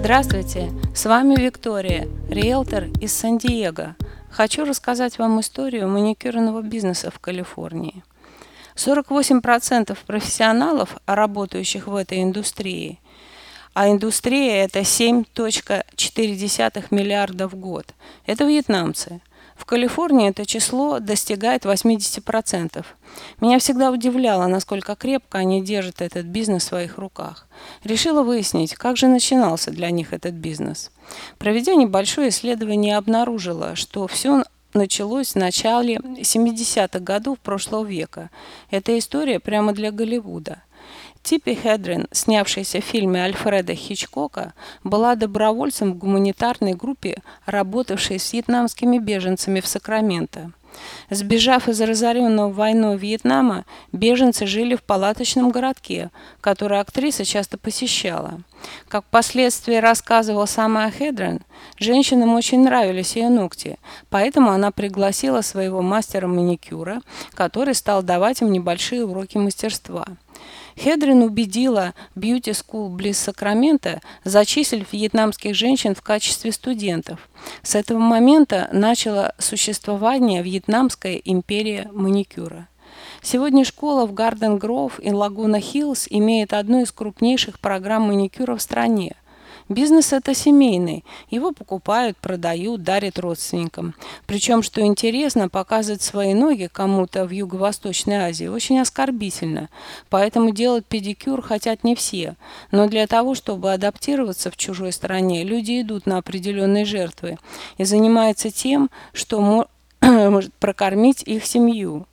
Здравствуйте, с вами Виктория, риэлтор из Сан-Диего. Хочу рассказать вам историю маникюрного бизнеса в Калифорнии. 48% профессионалов, работающих в этой индустрии, а индустрия это 7.4 миллиарда в год, это вьетнамцы. В Калифорнии это число достигает 80%. Меня всегда удивляло, насколько крепко они держат этот бизнес в своих руках. Решила выяснить, как же начинался для них этот бизнес. Проведя небольшое исследование, обнаружила, что все началось в начале 70-х годов прошлого века. Эта история прямо для Голливуда. Типи Хедрин, снявшаяся в фильме Альфреда Хичкока, была добровольцем в гуманитарной группе, работавшей с вьетнамскими беженцами в Сакраменто. Сбежав из разоренного войной Вьетнама, беженцы жили в палаточном городке, который актриса часто посещала. Как впоследствии рассказывал сама Хедрен, женщинам очень нравились ее ногти, поэтому она пригласила своего мастера маникюра, который стал давать им небольшие уроки мастерства. Хедрин убедила Beauty School близ Сакрамента зачислить вьетнамских женщин в качестве студентов. С этого момента начало существование Вьетнамская империя маникюра. Сегодня школа в Гарден Гроув и Лагуна Хиллз имеет одну из крупнейших программ маникюра в стране – Бизнес это семейный. Его покупают, продают, дарят родственникам. Причем, что интересно, показывать свои ноги кому-то в Юго-Восточной Азии очень оскорбительно. Поэтому делать педикюр хотят не все. Но для того, чтобы адаптироваться в чужой стране, люди идут на определенные жертвы и занимаются тем, что может прокормить их семью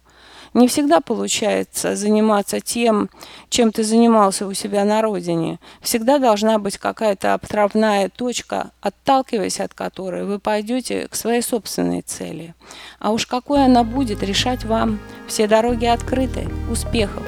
не всегда получается заниматься тем, чем ты занимался у себя на родине. Всегда должна быть какая-то отправная точка, отталкиваясь от которой вы пойдете к своей собственной цели. А уж какой она будет, решать вам. Все дороги открыты. Успехов!